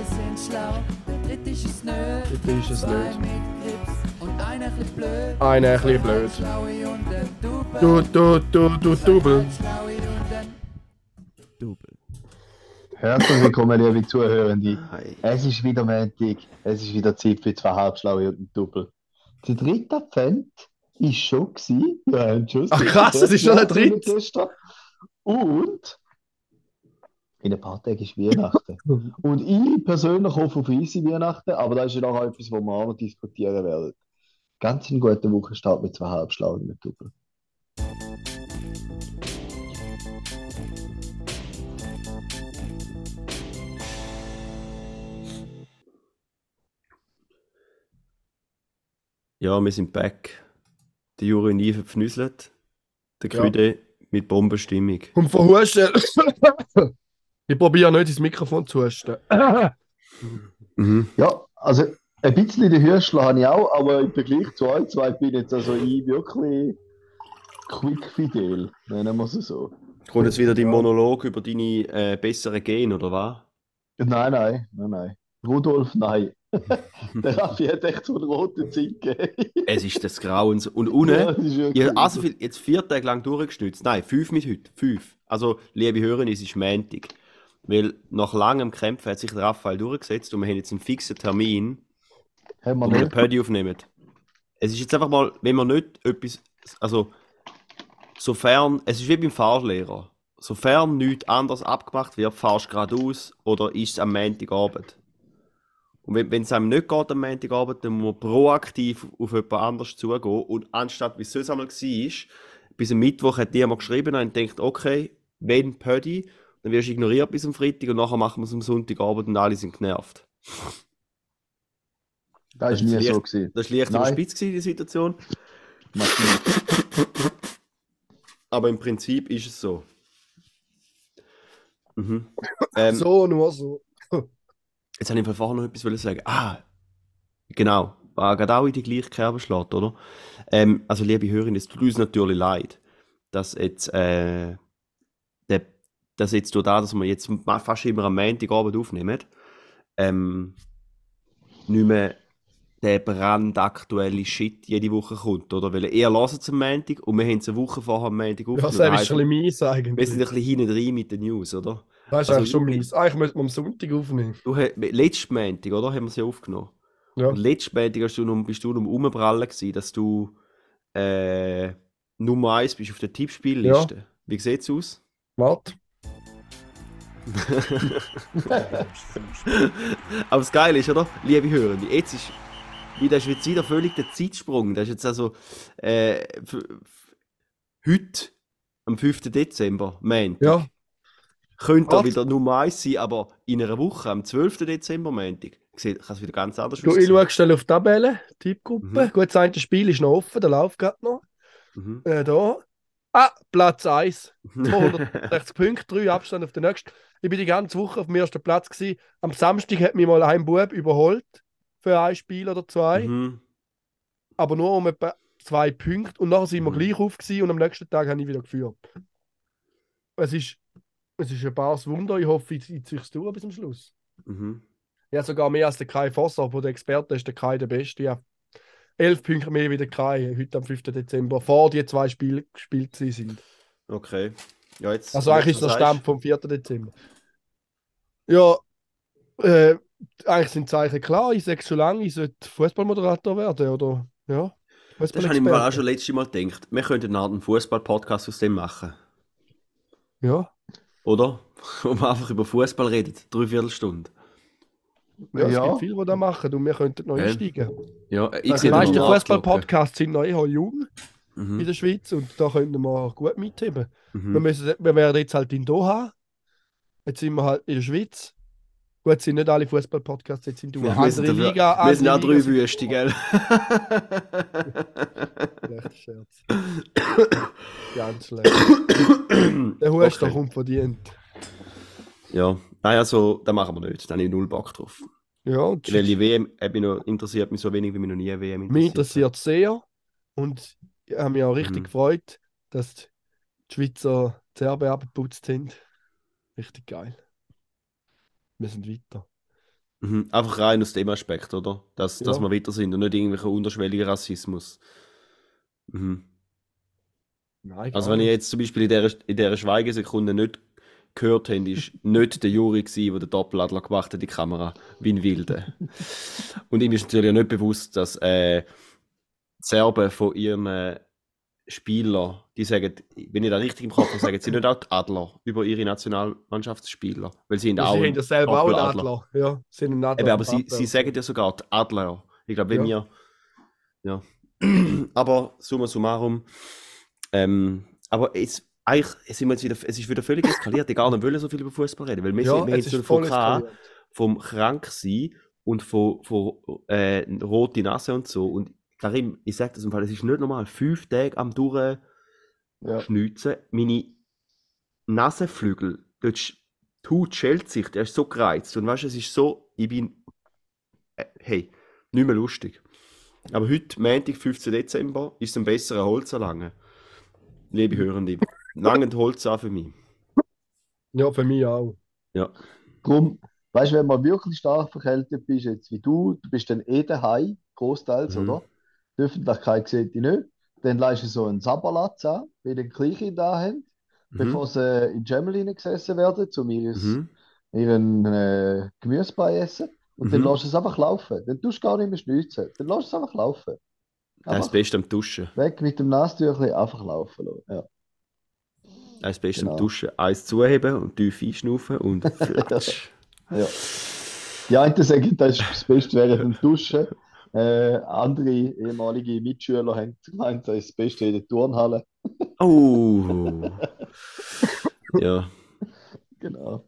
zwei sind schlau, der dritte ist es nicht. Dritte ist es zwei nicht. mit Grips und einer ein bisschen blöd. Einer ein bisschen blöd. Schlaue und ein Double. Du, du, du, du, Double. Schlaue und ein Double. Herzlich willkommen, liebe Zuhörende. Hi. Es ist wieder Montag, es ist wieder Zeit für zwei Halbschlaue und ein Doppel. Der dritte Advent ist schon gewesen. Schon Ach, krass, es ist schon der dritte. Und in ein paar Tagen ist Weihnachten. Und ich persönlich hoffe auf easy Weihnachten, aber das ist ja noch etwas, wo wir auch noch diskutieren werden. Ganz einen guten Wochenstart mit zwei einem Doppel. Ja, wir sind back. Der Juri nie verpfnüsselt. Der Ja. Krüde mit Bombenstimmung. Und verhusten. ich probiere nicht ins Mikrofon zu husten. Mhm. Ja, also ein bisschen die Hürschler habe ich auch, aber im Vergleich zu euch zwei bin jetzt also ich wirklich quick fidel, nennen wir es so. Kommt jetzt wieder dein Monolog über deine äh, besseren Gene, oder was? Nein, nein, nein, nein. Rudolf, nein. Der Raffi hat echt so einen roten Zink gegeben. Es ist des Grauens. Und unten, Ja, das also viel, jetzt vier Tage lang durchgestützt. Nein, fünf mit heute. Fünf. Also, liebe Hörer, es ist Montag. Weil nach langem Kämpfen hat sich der Raphael durchgesetzt und wir haben jetzt einen fixen Termin, Haben wir wo wir den. Pödi aufnehmen. Es ist jetzt einfach mal, wenn man nicht etwas, also, sofern, es ist wie beim Fahrlehrer. Sofern nichts anderes abgemacht wird, fahrst du geradeaus oder ist es am Montagabend. Und wenn wenn es einem nicht geht am Montagabend, dann muss man proaktiv auf jemand anderes zugehen. Und anstatt, wie es sonst einmal war, bis am Mittwoch hat jemand geschrieben und denkt, okay, wenn Pödi, dann wirst du ignoriert bis am Freitag und nachher machen wir es am Sonntagabend und alle sind genervt. Das ist Das ist nie so leicht. gewesen. Das war leicht Nein. überspitzt, gewesen, die Situation. Aber im Prinzip ist es so. Mhm. Ähm, so, nur so. Jetzt habe ich vorher noch etwas sagen. Ah, genau. War gerade auch in die gleiche Kerbe schlägt, oder? Ähm, also, liebe Hörerinnen, es tut uns natürlich leid, dass jetzt, äh, dass jetzt durch das, dass wir jetzt fast immer am Montagabend aufnehmen, ähm, nicht mehr der brandaktuelle Shit jede Woche kommt, oder? Weil ihr hört es am Montag und wir haben es eine Woche vorher am Montag Ja, aufgenommen. das ist ein bisschen mies wir eigentlich. sind ein bisschen hinten drin mit den News, oder? Das ist also eigentlich schon mies. Eigentlich müsste man am Sonntag aufnehmen. Du, letzten Montag, oder? Haben wir sie aufgenommen. Ja. Und letzten Montag hast du noch, bist du noch gewesen, dass du äh, Nummer 1 bist auf der Tippspielliste. Wie sieht's aus? Warte. Aber das Geile ist, oder? Liebe Hörende, jetzt ist, wie das ist jetzt wieder völlig der Zeitsprung. Das ist jetzt also äh, heute, am 5. Dezember, Montag. Ja. Könnte Ach. wieder Nummer 1 sein, aber in einer Woche, am 12. Dezember, Montag, kann es wieder ganz anders Du, ich schaue schnell auf die Tabelle, Tippgruppe. Mhm. Gut, das eine Spiel ist noch offen, der läuft gerade noch. Mhm. Äh, da. Ah, Platz 1. 260 Punkte, 3 Abstand auf den nächsten. Ich bin die ganze Woche auf dem ersten Platz. Gewesen. Am Samstag hat mich mal ein Bub überholt für ein Spiel oder zwei, Mhm. aber nur um etwa zwei Punkte. Und nachher sind wir Mhm. gleich auf gewesen, und am nächsten Tag habe ich wieder geführt. Es ist, es ist ein bares Wunder. Ich hoffe, ich ziehe es durch bis zum Schluss. Mhm. Ja, sogar mehr als der Kai Fosser, aber der Experte ist der Kai der Beste. Ja. Elf Punkte mehr wie der Kai heute am 5. Dezember, vor die zwei Spiele gespielt sind. Okay. Ja, jetzt, Also eigentlich ist der Stamm vom 4. Dezember. Ja, äh, eigentlich sind die Zeichen klar. Ich sage schon lange, ich sollte Fußballmoderator werden, oder? Ja. Das habe ich mir auch schon letztes Mal gedacht. Wir könnten einen Fußball-Podcast aus dem machen. Ja. Oder? Wo man einfach über Fußball redet. Dreiviertel Stunde. Ja, es Ja. gibt viele, die das machen und wir könnten noch Ja. einsteigen. Ja, ich Also sehe Die Fußball-Podcasts sind noch eher jung in Mhm. der Schweiz und da könnten wir gut mitheben. Wir, Mhm. müssen, wir wären jetzt halt in Doha. Jetzt sind wir halt in der Schweiz. Gut, es sind nicht alle Fußball-Podcasts jetzt in Doha. Wir sind, Andere dafür- Liga, wir sind auch andere drei Wüste, gell? Schlechter Scherz. Ganz schlecht. Der Huster Okay. kommt verdient. ja, nein, also, das machen wir nicht. Da habe ich null Bock drauf. Ja, und Weil die WM mich noch, interessiert mich so wenig, wie mich noch nie eine WM mich interessiert sehr. Und ich habe mich auch richtig Mhm. gefreut, dass die Schweizer die Serben abgeputzt sind. Richtig geil. Wir sind weiter. Mhm. Einfach rein aus dem Aspekt, oder? Dass, dass Ja. wir weiter sind und nicht irgendwelcher unterschwelliger Rassismus. Mhm. Nein, Also wenn nicht. jetzt zum Beispiel in dieser, in dieser Schweigesekunde nicht gehört habt, ist nicht der Juri gewesen, der den Doppeladler gemacht hat die Kamera, wie ein Wilde. Und ihm ist natürlich auch nicht bewusst, dass äh, Serben von ihren äh, Spielern, die sagen, wenn ich da richtig im Kopf habe, sagen sie nicht auch die Adler über ihre Nationalmannschaftsspieler, weil sie sind Sie auch haben ja selber auch. Adler. Ja, sind ein Adler. Eben, aber sie, sie sagen ja sogar die Adler. Ich glaube, wenn Ja. wir. Ja. aber summa summarum. Ähm, aber es, eigentlich sind wir jetzt wieder, es ist wieder völlig eskaliert. Ich gar nicht wollen so viel über Fußball reden, weil wir, Ja, sind, wir haben von voll eskaliert. vom Kranksein und von, von äh, rote Nase und so. Und Karim, ich sage das im Fall, es ist nicht normal. Fünf Tage am Durchschneuzen. Ja. Meine Nasenflügel, dort die Haut schält sich, der ist so gereizt. Und weißt du, es ist so, ich bin, äh, hey, nicht mehr lustig. Aber heute, Montag, 15. Dezember, ist es ein besserer Holz anlangen. Liebe Hörende, langend Holz an für mich. Ja, für mich auch. Ja. Drum, weißt du, wenn man wirklich stark verkältet bist, jetzt wie du, du bist dann eh daheim, großteils, Mhm. oder? Die Öffentlichkeit sieht dich nicht. Dann leist du so einen Sabberlatz an, wie den Kleinkind da haben, bevor sie in die Schemmel hineingesessen werden, um ihres, Mhm. ihren äh, Gemüsebrei essen. Und dann Mhm. lässt du es einfach laufen. Dann tust du gar nicht mehr schnitzen. Dann lässt du es einfach laufen. Das ist das Einfach Beste am Duschen. weg mit dem Nasentüchli, einfach laufen lassen. Ja. Das ist das Beste Genau. am Duschen. Eins zuheben und tief einschnaufen und flatsch. Ja. Die einen sagen, das ist das Beste während dem Duschen. Äh, andere ehemalige Mitschüler haben gemeint, das ist das Beste in der Turnhalle. Oh. ja, Genau.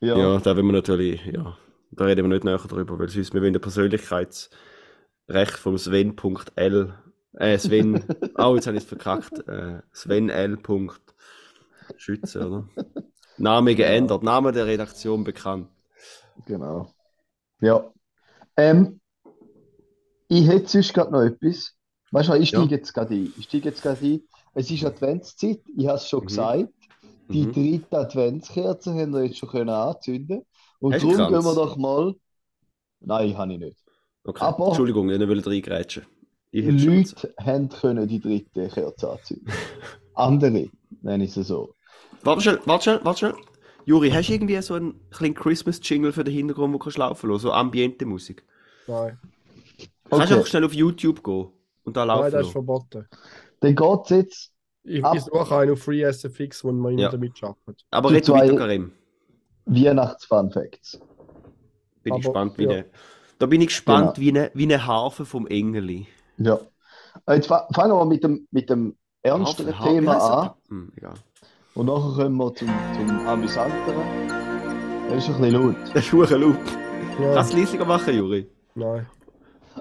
ja, Ja, da will wir natürlich, ja, da reden wir nicht näher drüber, weil sonst wir wollen das Persönlichkeitsrecht vom Sven.l, äh, Sven, oh, jetzt habe ich es verkackt, äh, Sven L. schützen, oder? Name geändert, Name der Redaktion bekannt. genau. Ja. Ähm, ich hätte sonst gerade noch etwas. Weißt du, ich Ja. steige jetzt gerade ein. Ich steige jetzt gerade ein. Es ist Adventszeit, ich habe es schon Mhm. gesagt. Die Mhm. dritte Adventskerze haben wir jetzt schon können anzünden. Und Hast darum Kranz? gehen wir doch mal. Nein, habe ich nicht. Okay, Aber- Entschuldigung, ich will reingrätschen. Leute haben können die dritte Kerze anzünden. Andere, nenne ich es so. Warte schnell, warte schnell, warte schnell. Juri, hast du irgendwie so einen kleinen Christmas-Jingle für den Hintergrund, wo du kannst laufen lassen? So Ambiente-Musik. Nein, Kannst du Okay. einfach schnell auf YouTube gehen und da laufen Nein das ist lassen? verboten. Dann geht es jetzt. Ich, Ab- ich suche einen auf FreeSFX, wo man immer Ja. damit arbeitet. Aber red weiter, Karim. Weihnachts-Fun-Facts. Bin ich Aber, gespannt, wie ja. eine, da bin ich gespannt, Genau. wie eine, wie eine Harfe vom Engeli. Ja. Jetzt fa- fangen wir mit dem, mit dem ernsteren Thema an. Hm, egal. Und nachher kommen wir zum, zum amüsanteren. Das ist ein bisschen laut. Der Schuchenloop. Ja, Kannst du es leisiger machen, Juri? nein.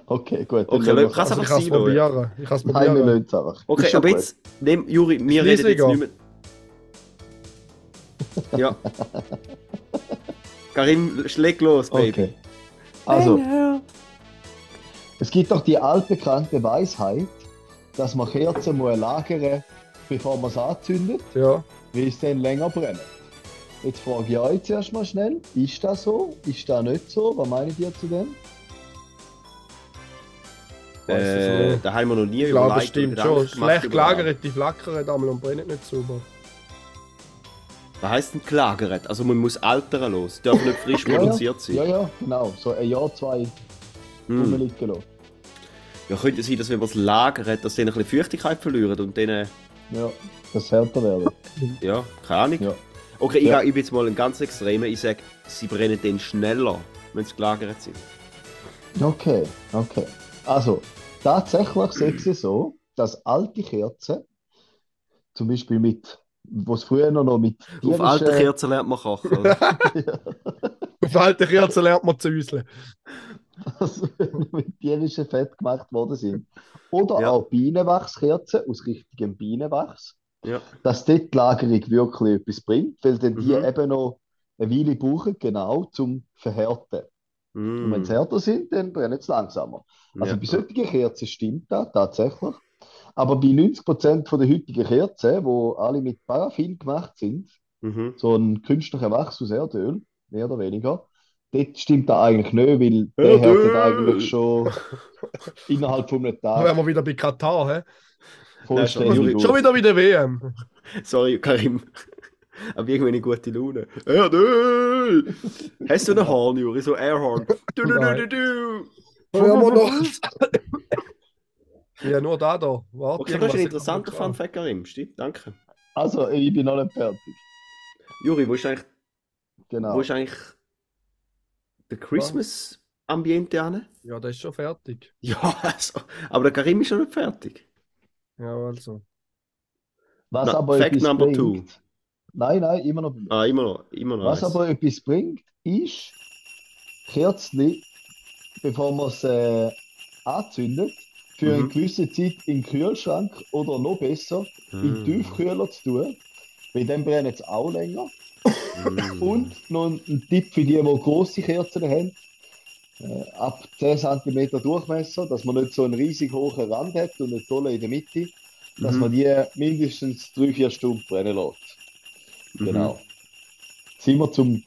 Okay, gut. Okay, wir's kannst Also einfach ich kann es sein, oder? probieren. Ich kann es Nein, wir probieren. lassen es einfach. Okay, Ist aber gut. jetzt, nehm, Juri, wir Ist reden jetzt nicht mehr. Ja. Karim, schläg los, Baby. Okay. Also, es gibt doch die altbekannte Weisheit, dass man Kerzen muss lagern, bevor man es anzündet, Ja, weil es dann länger brennt. Jetzt frage ich euch zuerst mal schnell, ist das so? Ist das nicht so? Was meint ihr zu dem? Äh, da haben wir noch nie ich glaube, das überlegt stimmt schon. Schlecht gelagert, die flackern einmal und brennen nicht sauber. Was heisst denn gelagert? Also man muss altern los. Darf nicht frisch produziert sein. Ja, ja, genau. So ein Jahr, zwei Hm. rumliegen lassen. Ja, könnte sein, dass wenn man es lagert, dass sie ein bisschen Feuchtigkeit verlieren und dann, äh, Ja, das härter werden. ja, keine Ahnung. Ja. Okay, ich, Ja. ja. ich bin jetzt mal ein ganz extremer. Ich sage, sie brennen dann schneller, wenn sie gelagert sind. Okay, okay. Also, tatsächlich sieht es so, dass alte Kerzen, zum Beispiel mit, was früher noch mit Auf alten Kerzen lernt man kochen. Oder? Auf alte Kerzen lernt man zu also, mit tierischem Fett gemacht worden sind. Oder Ja. auch Bienenwachskerzen aus richtigem Bienenwachs, ja. dass dort die Lagerung wirklich etwas bringt, weil dann die Mhm. eben noch eine Weile brauchen, genau zum Verhärten. Und wenn Mm. sie härter sind, dann brennen sie langsamer. Also ja. bei solchen Kerzen stimmt das tatsächlich. Aber bei 90% von der heutigen Kerzen, wo alle mit Paraffin gemacht sind, Mhm. so ein künstlicher Wachs aus Erdöl, mehr oder weniger, dort stimmt das eigentlich nicht, weil Ja, der hört eigentlich schon innerhalb von einem Da wären Tag wir wieder bei Katar, hä? vollständig Juri- auf. Schon wieder bei der WM. Sorry, Karim. Aber irgendwie eine gute Laune. Ja, du! Hast du einen Horn, Juri? So Airhorn. Du, du, du, du, du. Ja, wir noch. ja, nur da da. Warte, Okay, das ist ein interessanter Fun Fact, Karim. Stimmt, danke. Also, ich bin noch nicht fertig. Juri, wo ist eigentlich, Genau. wo ist eigentlich der Christmas-Ambiente an? Ja, das ist schon fertig. Ja, also, aber der Karim ist noch nicht fertig. Ja, also. Was Na, aber Fact etwas number bringt. two. Nein, nein, immer noch. Ah, immer noch, immer noch Was eins. aber etwas bringt, ist Kerzli, bevor man es äh, anzündet, für eine Mhm. gewisse Zeit in den Kühlschrank oder noch besser in den Ah. Tiefkühler zu tun. Weil dann brennen es auch länger. Mm. Und noch ein, Tipp für die, die grosse Kerzen haben. Äh, ab 10 cm Durchmesser, dass man nicht so einen riesig hohen Rand hat und eine tolle in der Mitte, dass Mhm. man die mindestens 3-4 Stunden brennen lässt. Mhm. Genau. Jetzt sind wir zum.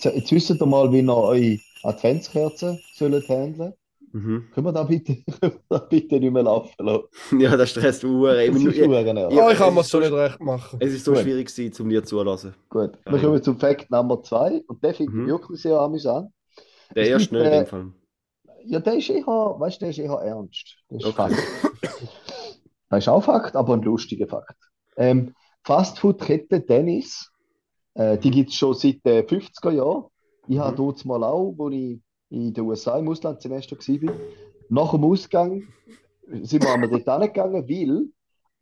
Jetzt wisst ihr mal, wie ihr eure Adventskerzen sollt handeln. Mhm. Können wir da bitte, können wir da bitte nicht mehr laufen lassen? Ja, das stresst Uhr. Das ist verdammt nervig. Ja, ich kann mir so- nicht recht machen. Es ist so Gut. schwierig gewesen, um dir zulassen. Gut, wir ja. kommen zum Fakt Nummer 2 und der finde ich Mhm. wirklich sehr amüsant. Der Es erste gibt, nicht in äh, dem Fall. Ja, der ist eher, weißt du, der ist eher ernst. Das ist Okay. Fakt. Das ist auch Fakt, aber ein lustiger Fakt. Ähm, Fastfood-Kette Dennis, äh, die gibt es schon seit den 50er Jahren. Ich habe Mhm. dort mal auch, wo ich in den USA im Auslandssemester war, nach dem Ausgang sind wir einmal dort hingegangen, weil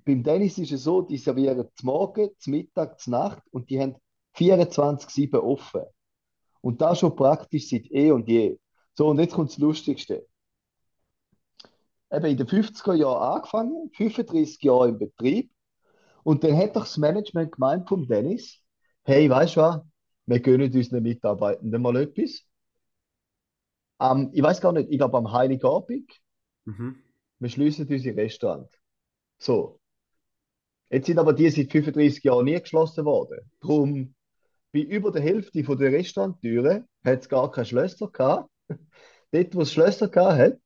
beim Dennis ist es so, die servieren zum Morgen, zum Mittag, zur Nacht und die haben 24-7 offen. Und das schon praktisch seit eh und je. So, und jetzt kommt das Lustigste. Eben in den 50er Jahren angefangen, 35 Jahre im Betrieb. Und dann hat doch das Management gemeint vom Dennis, hey, weißt du was, wir gönnen unseren Mitarbeitenden mal etwas. Am, ich weiß gar nicht, ich glaube am Heiligabend, Mhm. wir schließen unsere Restaurant. So. Jetzt sind aber die seit 35 Jahren nie geschlossen worden. Drum, bei über der Hälfte von der Restauranttüren hat es gar keine Schlösser gehabt. Dort, wo es Schlösser gehabt hat,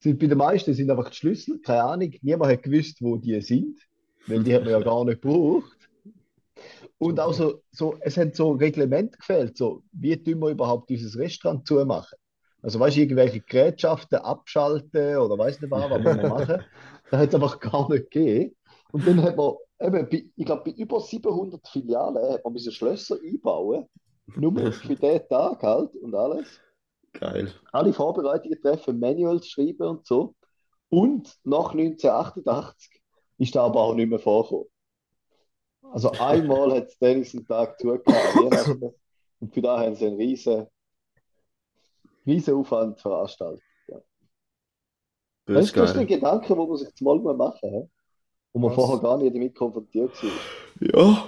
sind bei den meisten sind einfach die Schlüssel, keine Ahnung, niemand hat gewusst, wo die sind, weil die hat man ja gar nicht gebraucht. Und auch so, so, es hat so Reglement gefehlt, so, wie tun wir überhaupt dieses Restaurant zumachen? Also, weißt du, irgendwelche Gerätschaften abschalten oder weiß nicht was, was man machen? Das hat es einfach gar nicht gegeben. Und dann hat man, eben, bei, ich glaube, bei über 700 Filialen hat man diese Schlösser einbauen, nur für den Tag halt und alles Geil. alle Vorbereitungen treffen, Manuals schreiben und so. Und nach 1988 ist da aber auch nicht mehr vorgekommen. Also einmal hat es Dennis einen Tag zugehört und für da haben sie einen riesen, riesen Aufwand veranstaltet. Das Das ist, das ist ein Gedanke, den man sich jetzt mal machen muss, wo man Was? vorher gar nicht damit konfrontiert war. Ja.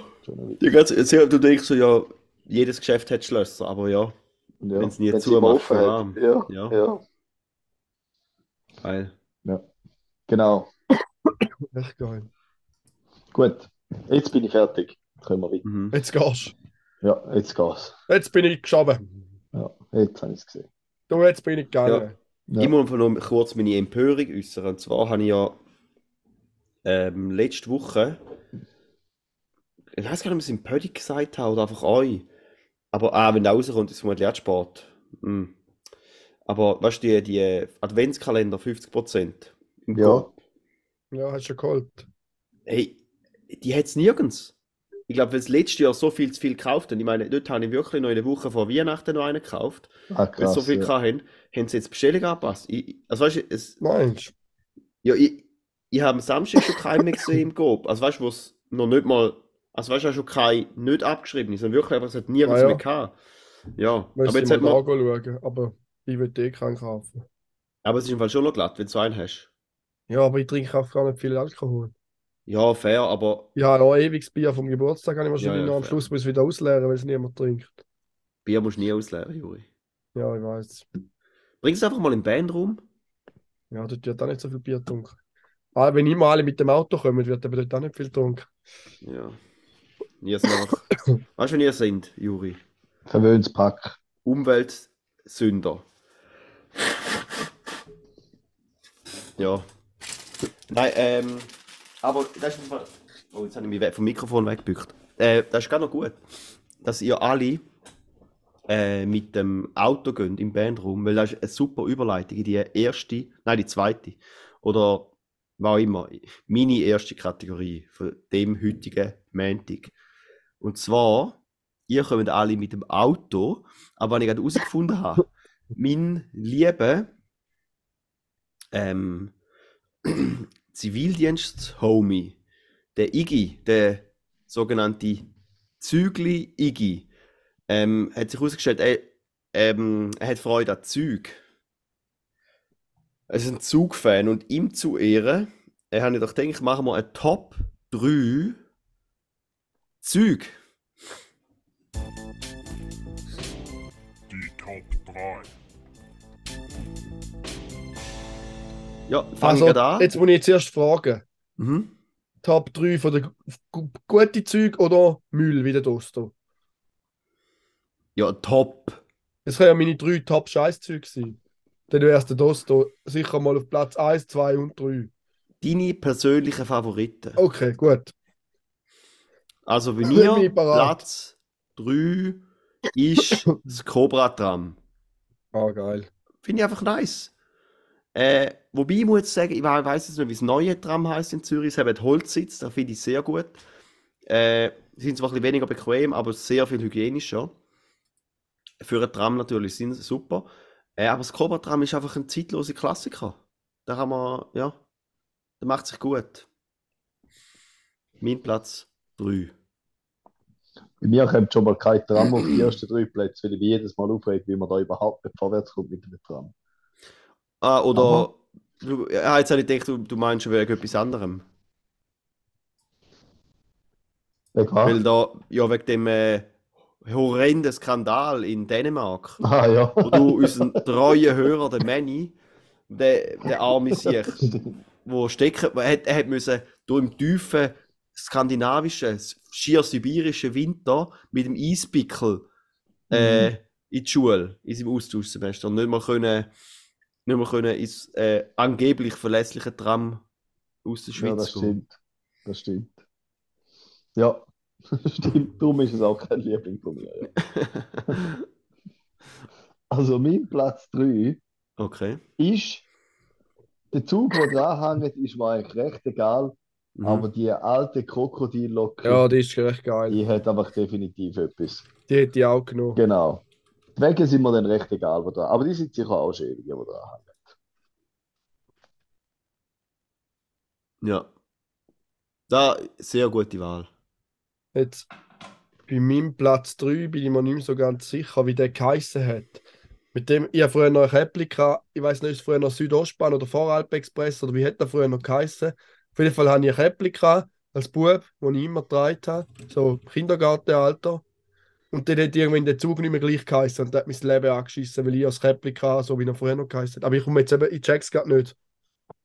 Die ganze, erzähl- du denkst so, ja, jedes Geschäft hat Schlösser, aber ja, Und ja, nie wenn immer offen vor hat. Ja, Ja. ja, geil. genau. Echt geil. Gut, jetzt bin ich fertig. Jetzt können wir weiter. Mhm. Jetzt gehst Ja, jetzt geht's. Jetzt bin ich geschoben. Ja, jetzt habe ich es gesehen. Du, jetzt bin ich gegangen. Ja. Ich muss einfach noch kurz meine Empörung äußern. Und zwar habe ich ja ähm, letzte Woche, ich weiß gar nicht, ob ich es im Pödi gesagt habe oder einfach euch. Aber ah, wenn der rauskommt, ist es vermutlich auch Sport. Hm. Aber weißt du, die, die Adventskalender 50% im Ja. Coop, Ja, hast du schon geholt. hey, die hat es nirgends. Ich glaube, weil es letztes Jahr so viel zu viel gekauft haben. Ich meine, dort habe ich wirklich noch in der Woche vor Weihnachten noch einen gekauft. Ah, Weil sie krass, so viel ja. gehabt haben, haben sie jetzt die Bestellung angepasst. Ich, ich- also weißt du, es, Meinst Ja, ich, ich habe am Samstag schon keinen mehr gesehen im Coop. Also weißt du, wo es noch nicht mal, also weißt du, auch schon kein nicht abgeschrieben, sondern wirklich einfach, es hat niemand Ah, ja. mehr gehabt. Ja? Müsste aber jetzt mal hat man, anschauen, aber ich will eh keinen kaufen. aber es ist im Fall schon noch glatt, wenn du so einen hast. Ja, aber ich trinke auch gar nicht viel Alkohol. Ja, fair, aber Ja, noch ein ewiges Bier vom Geburtstag habe ich wahrscheinlich Ja, ja, noch am fair. Schluss muss wieder ausleeren, weil es niemand trinkt. Bier musst du nie ausleeren, Juri. Ja, ich weiß. Bring es einfach mal im Bandraum. Ja, dort wird auch nicht so viel Bier getrunken. Ah, wenn immer alle mit dem Auto kommen, wird aber dort auch nicht viel getrunken. Ja. Ihr seid einfach, weißt du, wenn ihr seid, Juri? Verwöhnungspack. Umwelt, Sünder. Ja. Nein, ähm, aber das ist Oh, jetzt habe ich mich vom Mikrofon weggebückt. Äh, das ist gar noch gut, dass ihr alle äh, mit dem Auto geht im Bandraum, weil das ist eine super Überleitung in die erste, nein, die zweite. Oder was auch immer, meine erste Kategorie von dem heutigen Montag. Und zwar, ihr kommt alle mit dem Auto, aber was ich gerade herausgefunden habe, mein lieber ähm, Zivildienst-Homie, der Iggy, der sogenannte Zügli Iggy, ähm, hat sich herausgestellt, er, ähm, er hat Freude an Züg. Er ist ein Zugfan und ihm zu Ehren, er hat doch gedacht, machen wir eine Top 3 Züg. Die Top 3. Ja, fangen Also, wir an. jetzt muss ich zuerst fragen. Mhm. Top 3 von der gu- gute Zeug oder Müll wie der Dosto? Ja, top. Das können ja meine drei top Scheißzüge sein. Dann wäre der Dosto sicher mal auf Platz 1, 2 und 3. Deine persönlichen Favoriten. Okay, gut. Also bei mir. Platz 3 ist das Cobra-Tram. Ah, geil. Finde ich einfach nice. Äh, wobei ich muss sagen, ich we- weiss jetzt nicht, wie das neue Tram heißt in Zürich. Es hat Holzsitz, das finde ich sehr gut. Äh, sind zwar ein weniger bequem, aber sehr viel hygienischer. Für ein Tram natürlich sind super. Äh, aber das Cobra-Tram ist einfach ein zeitloser Klassiker. Da kann man, ja, der macht sich gut. Mein Platz 3. Bei mir kommt schon mal kein Tram auf die ersten drei Plätze, weil ich mich jedes Mal aufregt, wie man da überhaupt nicht vorwärts kommt mit dem Tram. Ah, oder. Aha. Du, ja, jetzt habe ich gedacht, du, du meinst schon wegen etwas anderem. Egal. Weil da, ja, wegen dem äh, horrenden Skandal in Dänemark, Ah ja. wo du unseren treuen Hörer, den Manny, der, der arme Sieg, wo stecken, er hat, er hat müssen durch im tiefen skandinavischen, schier sibirischen Winter mit dem Eispickel äh, in die Schule, in seinem Austauschsemester und nicht mehr können, nicht mehr können ins äh, angeblich verlässliche Tram aus der Ja, Schweiz das gehen. stimmt. Das stimmt. Ja, stimmt. Darum ist es auch kein Liebling von mir. Ja. Also mein Platz 3 Okay. ist, der Zug, der dranhängt, ist mir eigentlich recht egal, Mhm. aber die alte Krokodillocke, Ja, die ist recht geil. die hat einfach definitiv etwas. Die hätte ich auch genommen. Genau. Die Wege sind mir dann recht egal, wo dran, aber die sind sicher auch schön, die, die dranhängen. Ja. Da, sehr gute Wahl. Jetzt bei meinem Platz 3 bin ich mir nicht mehr so ganz sicher, wie der geheissen hat. Mit dem, ich habe früher noch ein Käppli gehabt, ich weiß nicht, ist es früher noch Südostbahn oder Voralp-Express oder wie hat der früher noch geheissen? Auf jeden Fall hatte ich ein Käppli gehabt, als Bub, das ich immer getragen habe, so Kindergartenalter. Und dann hat irgendwann der Zug nicht mehr gleich geheissen und hat mein Leben angeschissen, weil ich das Käppli hatte, so wie er früher noch geheissen hat. Aber ich komme jetzt eben, ich check's gerade nicht.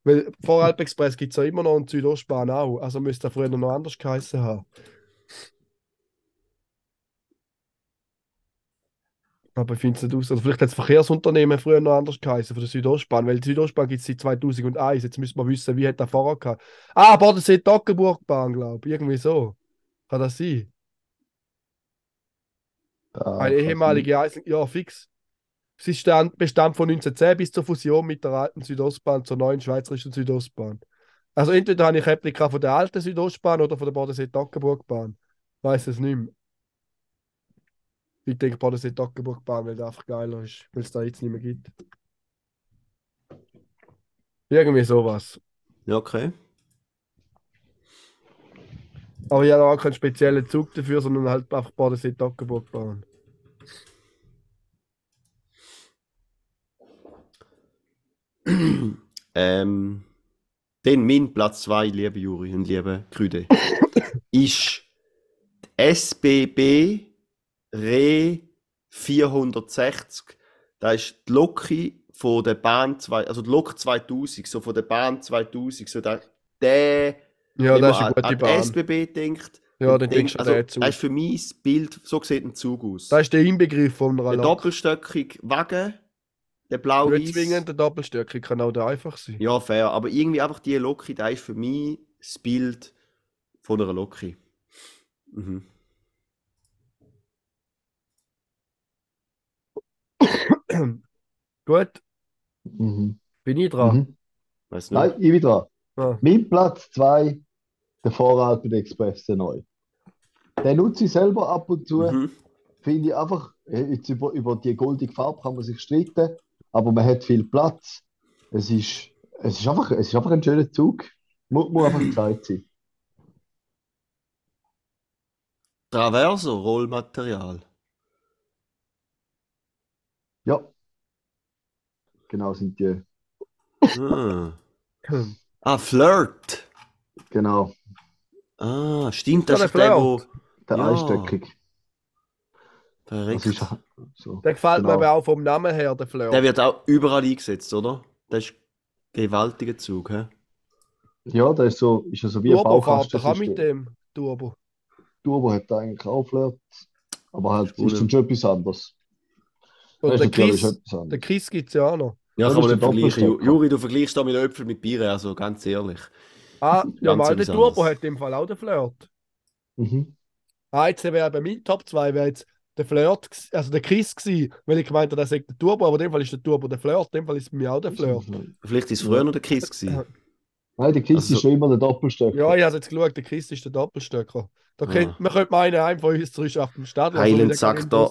Weil Voralp-Express gibt es ja immer noch und Südostbahn auch, also müsste er früher noch anders geheissen haben. Aber ich finde es nicht aus. Also vielleicht hat das Verkehrsunternehmen früher noch anders geheißen von der Südostbahn, weil die Südostbahn gibt es seit 2001. Jetzt müssen wir wissen, wie hat der vorher gehabt. Ah, Bodensee-Toggenburgbahn, glaube ich. Irgendwie so. Kann das sein? Da Eine ehemalige Eisen... Ja, fix. Sie stand, bestand von 1910 bis zur Fusion mit der alten Südostbahn zur neuen schweizerischen Südostbahn. Also entweder habe ich Replika von der alten Südostbahn oder von der Bodensee-Toggenburgbahn. Weiß es nicht mehr. Ich denke Bodensee-Toggenburgbahn, weil der einfach geiler ist, weil es da jetzt nicht mehr gibt. Irgendwie sowas. Ja, okay. Aber ich habe auch keinen speziellen Zug dafür, sondern halt einfach Bodensee-Toggenburgbahn. ähm, dann mein Platz 2, liebe Juri und liebe Krüde, ist die SBB Re 460. Das ist die Loki von der Bahn 2, also die Lok 2000, so von der Bahn 2000, so der, der Ja, wenn das ist eine an, gute an Bahn. SBB denkt, Ja, dann denkst du an also, den Zug. Das ist für mich das Bild, so sieht ein Zug aus. Das ist der Inbegriff von einer der Lok. doppelstöckige Wagen, der blau Nicht zwingend der Doppelstöcke, kann auch der einfach sein. Ja, fair. Aber irgendwie einfach die Loki, da ist für mich das Bild von einer Loki. Mhm. Gut, Mhm. bin ich dran. Mhm. Weiß nicht. Nein, ich bin dran. Ah. Mein Platz 2, der Vorrat Express der neu. Den nutze ich selber ab und zu. Mhm. Finde ich einfach, jetzt über, über die goldige Farbe kann man sich streiten, aber man hat viel Platz. Es ist, es ist, einfach, es ist einfach ein schöner Zug. Muss, muss einfach Zeit sein. Traverso, Rollmaterial. Ja. Genau sind die. Ah. ah, Flirt. Genau. Ah, stimmt, Ja, das ist der der, wo. Der Ja. einstöckig. Das Verreckt. ist so. Der gefällt mir Genau. aber auch vom Namen her, der Flirt. Der wird auch überall eingesetzt, oder? Das ist ein gewaltiger Zug, hä? Ja, der ist so, ist ja so wie ein Turbo fährt doch auch Baukastensystem. mit dem Turbo. Turbo hat eigentlich auch Flirt, aber halt ist dann schon etwas anderes. Und Das der Chris, der. Chris gibt es ja auch noch. Ja, Das kann man nicht vergleichen. Juri, du vergleichst da mit Äpfel mit Bieren, also ganz ehrlich. Ah, ja, Ganz mal der Turbo hat in dem Fall auch den Flirt. Mhm. Ah, jetzt wäre bei meinem Top 2 wäre jetzt der Flirt, also der Chris gewesen, weil ich gemeint habe, der sagt der Turbo, aber in dem Fall ist der Turbo der Flirt, in dem Fall ist es bei mir auch der Flirt. Vielleicht ist es früher noch der Kiss gewesen. Nein, der Kiss Also- ist schon immer der Doppelstöcker. Ja, ich habe jetzt geschaut, der Chris ist der Doppelstöcker. Da Ah. könnt, man könnte meinen, einem von uns zurück auf dem Stadion. Heiland sagt da,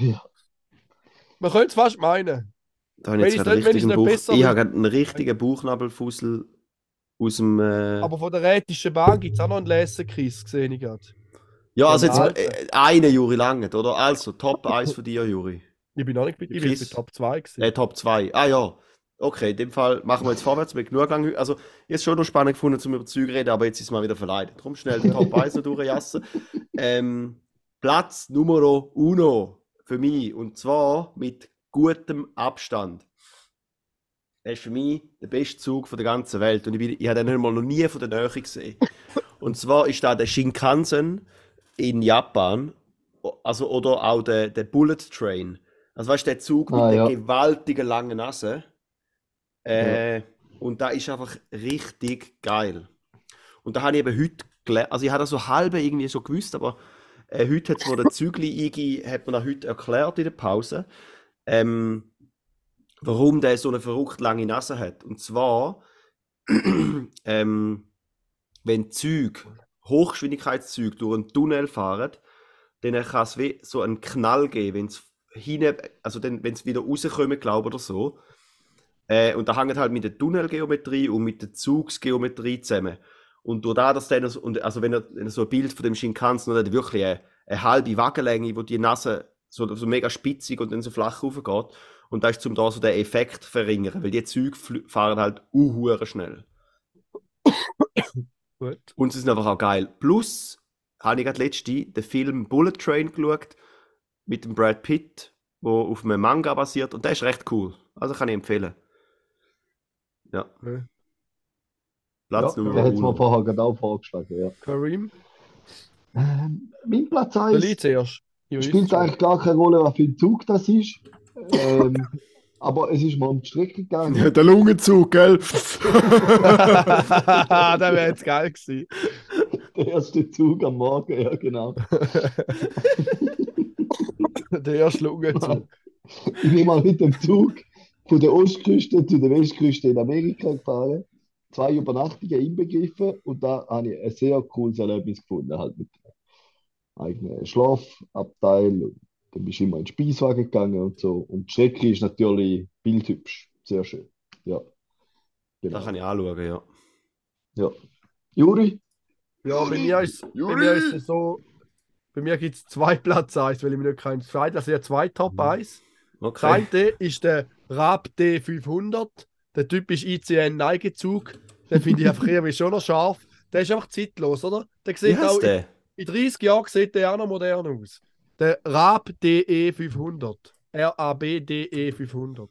Ja. Man könnte es fast meinen. da habe Wenn ich jetzt einen richtigen besser Ich habe einen richtigen Bauchnabelfussel aus dem. Äh... Aber von der Rätischen Bahn gibt es auch noch einen Leser-Chris, gesehen ich gerade. ja, also jetzt mal, alten. äh, eine Juri lange, oder? Also, Top 1 von dir, Juri. Ich bin noch nicht bei, ich bin bei Top 2 gewesen. Äh, Top 2. Ah ja. Okay, in dem Fall machen wir jetzt vorwärts mit genug lang. Also, habe schon noch spannend gefunden, zum über Züge reden, aber jetzt ist es mal wieder verleidet. Darum schnell den Top 1 noch durchjassen. Ähm, Platz Numero uno für mich. Und zwar mit gutem Abstand. Er ist für mich der beste Zug von der ganzen Welt. Und ich, bin, ich habe den mal noch nie von der Nähe gesehen. Und zwar ist da der Shinkansen in Japan. Also, oder auch der, der Bullet Train. Also weißt du, der Zug mit Ah, der ja. gewaltigen langen Nase. Äh, Und da ist einfach richtig geil. Und da habe ich eben heute gelernt, also ich habe das so halbe irgendwie schon gewusst, aber äh, heute hat es, wo der Zügli einging, hat man das heute erklärt in der Pause, ähm, warum der so eine verrückt lange Nase hat. Und zwar, ähm, wenn Züge, Hochgeschwindigkeitszüge durch einen Tunnel fahren, dann kann es wie so einen Knall geben, wenn es hinten, also wenn es wieder rauskommt, glaube oder so. Äh, und da hängt halt mit der Tunnelgeometrie und mit der Zugsgeometrie zusammen. Und durch das, dass dann, also wenn er, wenn er so ein Bild von dem Shinkansen hat, wirklich eine, eine halbe Wagenlänge, wo die Nase so, so mega spitzig und dann so flach raufgeht. Und da ist zum da so den Effekt verringern, weil die Züge fahren halt uhuere schnell. Gut. Und sie sind einfach auch geil. Plus habe ich gerade letzte den Film Bullet Train geschaut mit dem Brad Pitt, wo auf einem Manga basiert und der ist recht cool. Also kann ich empfehlen. Ja. Okay. Platz Ja, Nummer der hat es mir vorher gerade auch vorgeschlagen. Ja. Kareem, Ähm, mein Platz der 1 Lied zuerst. Ja, spielt eigentlich gar keine Rolle, was für ein Zug das ist. Ähm, aber es ist mal um die Strecke gegangen. der Lungenzug, gell? der wäre jetzt geil gewesen. Der erste Zug am Morgen, ja genau. Der erste Lungenzug. Ich bin mal mit dem Zug von der Ostküste zu der Westküste in Amerika gefahren. Zwei Übernachtungen inbegriffen und da habe ich ein sehr cooles Erlebnis gefunden. Halt mit eigenen Schlafabteil und dann bist du immer in den Speiswagen gegangen und so. Und die Strecke ist natürlich bildhübsch. Sehr schön. Ja. Da Genau. kann ich anschauen, ja. Ja. Juri? Ja, bei mir ist, bei mir ist es so, bei mir gibt es zwei Platz 1, weil ich mir nicht keinen zweiten, also habe zwei Top 1. Das Okay. eine ist der Raab D500, der typisch ICN-Neigezug. Den finde ich einfach irgendwie schon noch scharf. Der ist einfach zeitlos, oder? Der Wie sieht auch, heißt der? In 30 Jahren sieht der auch noch modern aus. Der Raab DE 500. R-A-B DE 500.